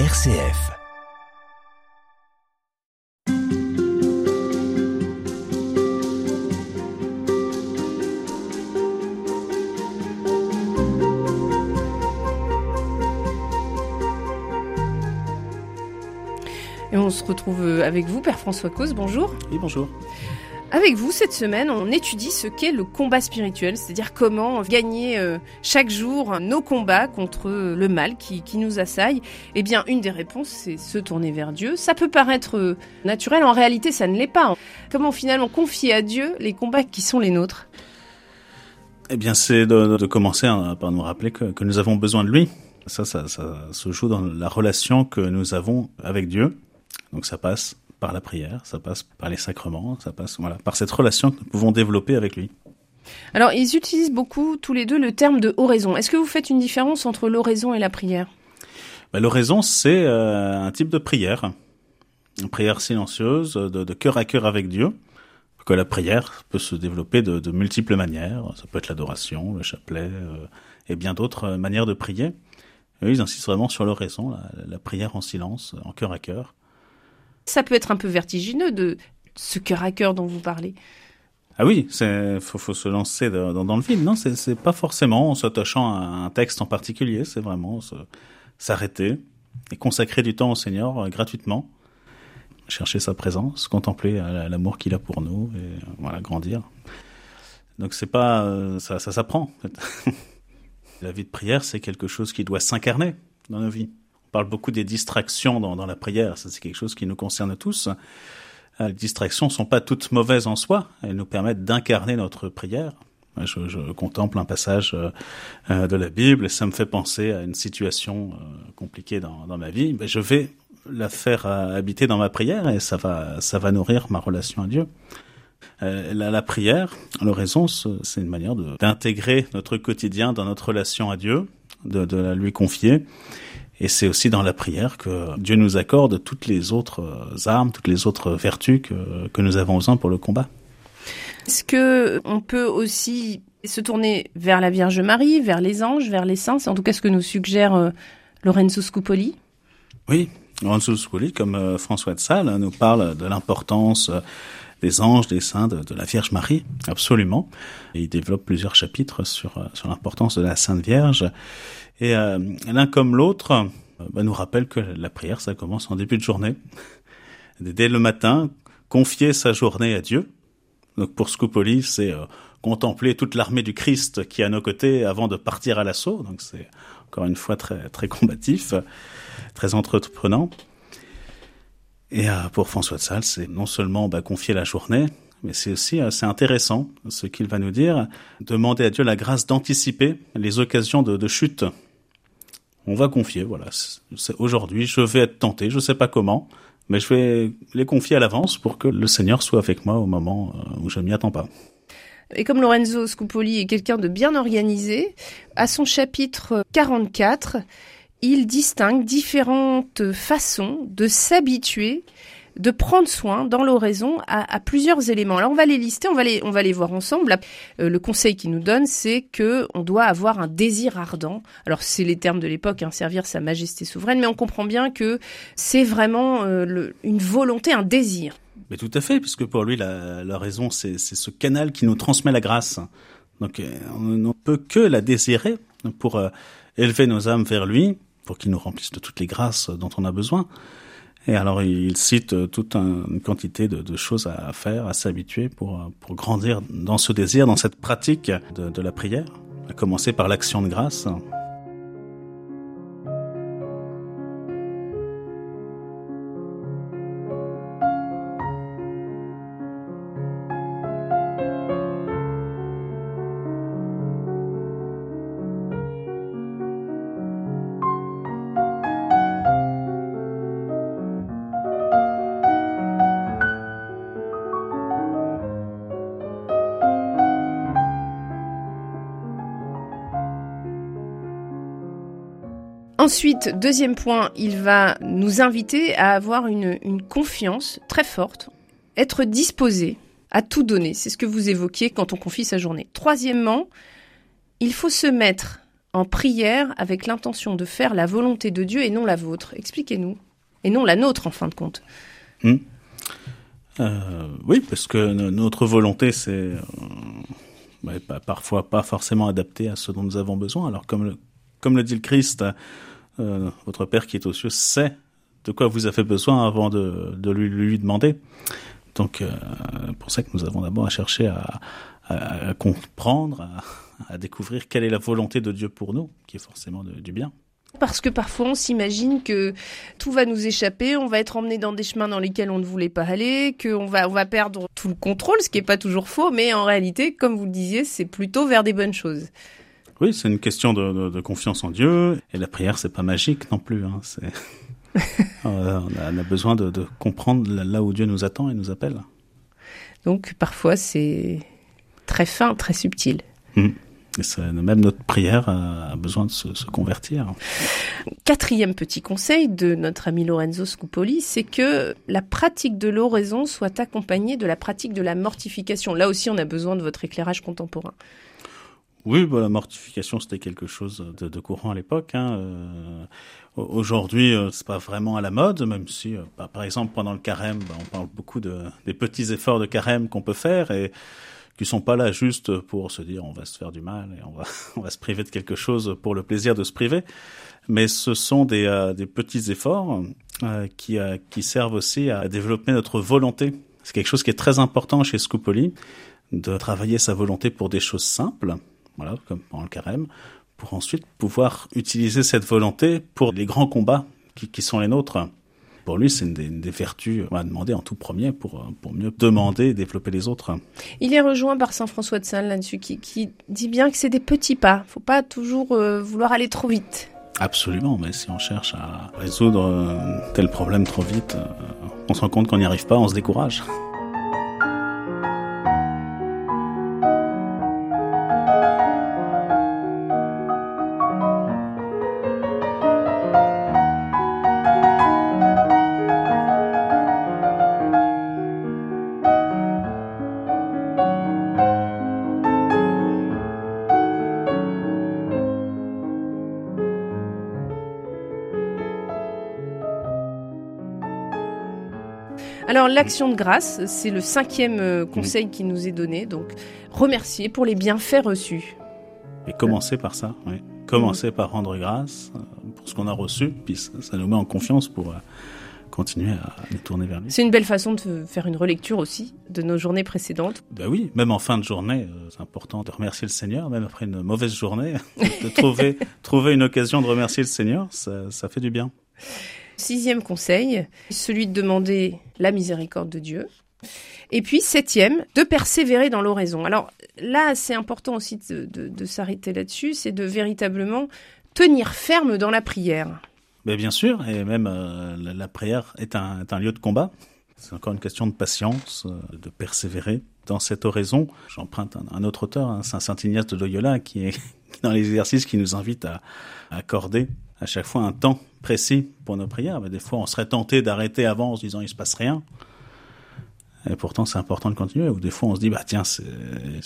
RCF. Et on se retrouve avec vous, Père François Cause, bonjour. Oui, bonjour. Avec vous, cette semaine, on étudie ce qu'est le combat spirituel, c'est-à-dire comment gagner euh, chaque jour nos combats contre le mal qui, qui, nous assaille. Eh bien, une des réponses, c'est se tourner vers Dieu. Ça peut paraître euh, naturel, en réalité, ça ne l'est pas. Comment finalement confier à Dieu les combats qui sont les nôtres? Eh bien, c'est de, commencer hein, par nous rappeler que, que, nous avons besoin de lui. Ça, ça se joue dans la relation que nous avons avec Dieu. Donc ça passe par la prière, ça passe par les sacrements, ça passe voilà, par cette relation que nous pouvons développer avec lui. Alors, ils utilisent beaucoup tous les deux le terme de oraison. Est-ce que vous faites une différence entre l'oraison et la prière? Ben, L'oraison, c'est euh, un type de prière, une prière silencieuse, de, de cœur à cœur avec Dieu. Que la prière peut se développer de, de multiples manières. Ça peut être l'adoration, le chapelet euh, et bien d'autres manières de prier. Et ils insistent vraiment sur l'oraison, la, la prière en silence, en cœur à cœur. Ça peut être un peu vertigineux de ce cœur à cœur dont vous parlez. Ah oui, c'est faut, se lancer dans, le vide. Non, c'est pas forcément en s'attachant à un texte en particulier. C'est vraiment s'arrêter et consacrer du temps au Seigneur euh, gratuitement, chercher sa présence, contempler euh, l'amour qu'il a pour nous et euh, voilà grandir. Donc c'est pas ça, ça s'apprend. La vie de prière, c'est quelque chose qui doit s'incarner dans nos vies parle beaucoup des distractions dans, la prière. Ça, c'est quelque chose qui nous concerne tous. Les distractions sont pas toutes mauvaises en soi. Elles nous permettent d'incarner notre prière. Je, contemple un passage euh, de la Bible et ça me fait penser à une situation euh, compliquée dans, ma vie. Ben, je vais la faire euh, habiter dans ma prière et ça va, ça va nourrir ma relation à Dieu. Euh, la, la, prière, l'oraison, c'est une manière d'intégrer notre quotidien dans notre relation à Dieu, de la lui confier et c'est aussi dans la prière que Dieu nous accorde toutes les autres armes, toutes les autres vertus que, que nous avons besoin pour le combat. Est-ce que on peut aussi se tourner vers la Vierge Marie, vers les anges, vers les saints? C'est en tout cas ce que nous suggère euh, Lorenzo Scupoli. Oui, Lorenzo Scupoli, comme euh, François de Sales, nous parle de l'importance euh, des anges, des saints, de, la Vierge Marie, absolument. Il développe plusieurs chapitres sur, sur l'importance de la Sainte Vierge. Et euh, l'un comme l'autre euh, bah, nous rappelle que la prière, ça commence en début de journée. Dès le matin, confier sa journée à Dieu. Donc pour Scupoli, c'est euh, contempler toute l'armée du Christ qui est à nos côtés avant de partir à l'assaut. Donc c'est encore une fois très très combatif, très entreprenant. Et euh, pour François de Sales, c'est non seulement bah, confier la journée, mais c'est aussi assez intéressant ce qu'il va nous dire, demander à Dieu la grâce d'anticiper les occasions de, chute. On va confier, voilà, aujourd'hui je vais être tenté, je ne sais pas comment, mais je vais les confier à l'avance pour que le Seigneur soit avec moi au moment euh, où je m'y attends pas. Et comme Lorenzo Scupoli est quelqu'un de bien organisé, à son chapitre 44, il distingue différentes façons de s'habituer de prendre soin dans l'oraison à, plusieurs éléments. Alors on va les lister, on va les, on va les voir ensemble. Euh, le conseil qu'il nous donne, c'est que on doit avoir un désir ardent. Alors c'est les termes de l'époque, hein, servir Sa Majesté souveraine, mais on comprend bien que c'est vraiment euh, une volonté, un désir. Mais tout à fait, puisque pour lui la, raison, c'est ce canal qui nous transmet la grâce. Donc on ne peut que la désirer pour euh, élever nos âmes vers lui, pour qu'il nous remplisse de toutes les grâces dont on a besoin. Et alors, il cite toute une quantité de, choses à faire, à s'habituer pour, pour grandir dans ce désir, dans cette pratique de la prière, à commencer par l'action de grâce. Ensuite, deuxième point, il va nous inviter à avoir une, confiance très forte, être disposé à tout donner. C'est ce que vous évoquiez quand on confie sa journée. Troisièmement, il faut se mettre en prière avec l'intention de faire la volonté de Dieu et non la vôtre. Expliquez-nous. Et non la nôtre, en fin de compte. Hmm. Euh, oui, parce que notre volonté, c'est euh, parfois pas forcément adapté à ce dont nous avons besoin. Alors, comme le, comme le dit le Christ, euh, votre Père qui est aux cieux sait de quoi vous avez besoin avant de, lui, demander. Donc, euh, pour ça que nous avons d'abord à chercher à, comprendre, à, découvrir quelle est la volonté de Dieu pour nous, qui est forcément du bien. Parce que parfois on s'imagine que tout va nous échapper, on va être emmené dans des chemins dans lesquels on ne voulait pas aller, qu'on va, va perdre tout le contrôle, ce qui n'est pas toujours faux, mais en réalité, comme vous le disiez, c'est plutôt vers des bonnes choses. Oui, c'est une question de, de, de, confiance en Dieu, et la prière, c'est pas magique non plus. Hein, on, a, on a besoin de, de comprendre là où Dieu nous attend et nous appelle. Donc parfois c'est très fin, très subtil. Mmh. Et même notre prière a besoin de se, se, convertir. Quatrième petit conseil de notre ami Lorenzo Scupoli, c'est que la pratique de l'oraison soit accompagnée de la pratique de la mortification. Là aussi, on a besoin de votre éclairage contemporain. Oui, bah, la mortification, c'était quelque chose de, courant à l'époque. Hein. Euh, Aujourd'hui, euh, c'est pas vraiment à la mode, même si, euh, bah, par exemple, pendant le carême, bah, on parle beaucoup de, des petits efforts de carême qu'on peut faire et qui sont pas là juste pour se dire on va se faire du mal et on va on va se priver de quelque chose pour le plaisir de se priver, mais ce sont des, euh, des petits efforts euh, qui qui servent aussi à développer notre volonté. C'est quelque chose qui est très important chez Scupoli de travailler sa volonté pour des choses simples, voilà comme pendant le carême, pour ensuite pouvoir utiliser cette volonté pour les grands combats qui, qui sont les nôtres. Pour lui, c'est une, une, des vertus à demander en tout premier pour, pour mieux demander et développer les autres. Il est rejoint par Saint François de Sales là-dessus, qui, qui, dit bien que c'est des petits pas. faut pas toujours euh, vouloir aller trop vite. Absolument, mais si on cherche à résoudre euh, tel problème trop vite, euh, on se rend compte qu'on n'y arrive pas, on se décourage. Alors l'action de grâce, c'est le cinquième euh, conseil qui nous est donné. Donc remercier pour les bienfaits reçus. Et commencer par ça, oui. Commencer par rendre grâce euh, pour ce qu'on a reçu, puis ça, nous met en confiance pour euh, continuer à nous tourner vers lui. C'est une belle façon de faire une relecture aussi de nos journées précédentes. Ben oui, même en fin de journée, c'est important de remercier le Seigneur, même après une mauvaise journée, de trouver, trouver une occasion de remercier le Seigneur, ça, ça fait du bien. Sixième conseil, celui de demander la miséricorde de Dieu. Et puis septième, de persévérer dans l'oraison. Alors là, c'est important aussi de, s'arrêter là-dessus, c'est de véritablement tenir ferme dans la prière. Mais bien sûr, et même euh, la, prière est un, lieu de combat. C'est encore une question de patience, euh, de persévérer dans cette oraison. J'emprunte un, un, autre auteur, hein, Saint Ignace de Loyola, qui est dans l'exercice qui nous invite à, à accorder à chaque fois un temps précis pour nos prières. Mais des fois, on serait tenté d'arrêter avant en se disant il se passe rien. Et pourtant, c'est important de continuer. Ou des fois, on se dit bah tiens, c'est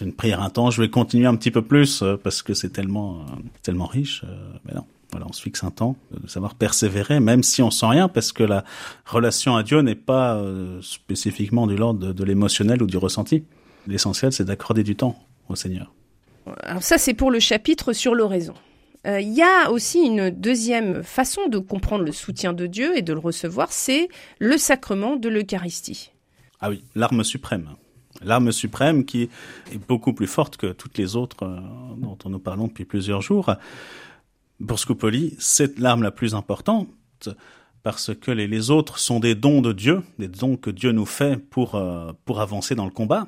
une prière intense, je vais continuer un petit peu plus euh, parce que c'est tellement euh, tellement riche. Euh, mais non. Voilà, on se fixe un temps, de savoir persévérer, même si on sent rien, parce que la relation à Dieu n'est pas spécifiquement de l'ordre de, de l'émotionnel ou du ressenti. L'essentiel, c'est d'accorder du temps au Seigneur. Alors ça, c'est pour le chapitre sur l'oraison. Il euh, y a aussi une deuxième façon de comprendre le soutien de Dieu et de le recevoir, c'est le sacrement de l'Eucharistie. Ah oui, l'arme suprême. L'arme suprême qui est beaucoup plus forte que toutes les autres euh, dont nous parlons depuis plusieurs jours. Pour Scupoli, c'est l'arme la plus importante parce que les, les, autres sont des dons de Dieu, des dons que Dieu nous fait pour, euh, pour avancer dans le combat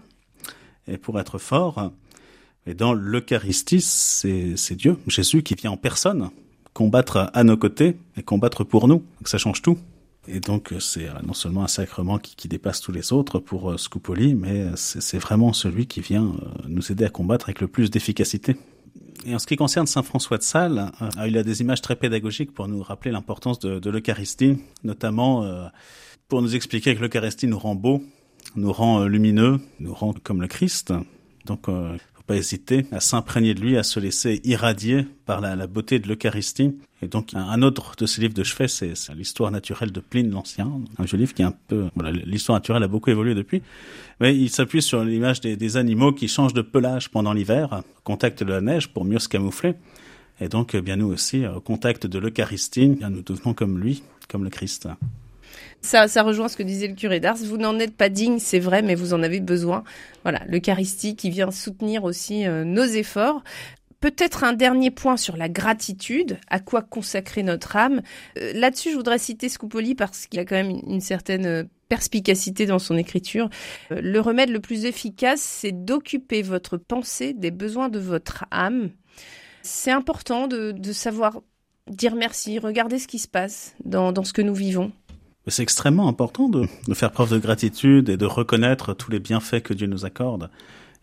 et pour être fort. Et dans l'Eucharistie, c'est Dieu, Jésus, qui vient en personne combattre à nos côtés et combattre pour nous. Donc ça change tout. Et donc c'est non seulement un sacrement qui, qui, dépasse tous les autres pour euh, Scupoli, mais c'est vraiment celui qui vient euh, nous aider à combattre avec le plus d'efficacité. Et en ce qui concerne Saint François de Sales, euh, il a des images très pédagogiques pour nous rappeler l'importance de, de l'Eucharistie, notamment euh, pour nous expliquer que l'Eucharistie nous rend beau, nous rend euh, lumineux, nous rend comme le Christ. Donc, euh, pas hésiter à s'imprégner de lui, à se laisser irradier par la, beauté de l'Eucharistie. Et donc, un autre de ces livres de chevet, c'est l'histoire naturelle de Pline l'Ancien, un joli livre qui est un peu... L'histoire naturelle a beaucoup évolué depuis, mais il s'appuie sur l'image des, animaux qui changent de pelage pendant l'hiver, contact de la neige pour mieux se camoufler. Et donc, bien nous aussi, au contact de l'Eucharistie, nous devenons comme lui, comme le Christ. Ça, ça rejoint ce que disait le curé d'Ars. Vous n'en êtes pas digne, c'est vrai, mais vous en avez besoin. Voilà, l'Eucharistie qui vient soutenir aussi euh, nos efforts. Peut-être un dernier point sur la gratitude, à quoi consacrer notre âme. Euh, là-dessus, je voudrais citer Scupoli parce qu'il a quand même une, certaine euh, perspicacité dans son écriture. le remède le plus efficace, c'est d'occuper votre pensée des besoins de votre âme. C'est important de, savoir dire merci, regarder ce qui se passe dans ce que nous vivons. C'est extrêmement important de, faire preuve de gratitude et de reconnaître tous les bienfaits que Dieu nous accorde.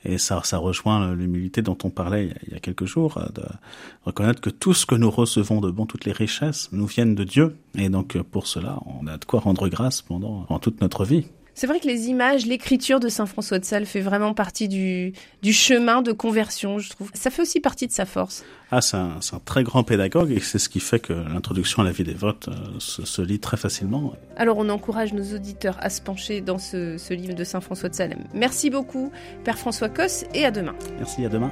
Et ça, ça rejoint l'humilité dont on parlait il y a quelques jours, de reconnaître que tout ce que nous recevons de bon, toutes les richesses, nous viennent de Dieu. Et donc, pour cela, on a de quoi rendre grâce pendant, pendant toute notre vie. C'est vrai que les images, l'écriture de Saint François de Sales fait vraiment partie du, du chemin de conversion, je trouve. Ça fait aussi partie de sa force. Ah, c'est un, un, très grand pédagogue et c'est ce qui fait que l'introduction à la vie des votes euh, se, se, lit très facilement. Alors on encourage nos auditeurs à se pencher dans ce, ce livre de Saint François de Sales. Merci beaucoup, Père François Cosse, et à demain. Merci, à demain.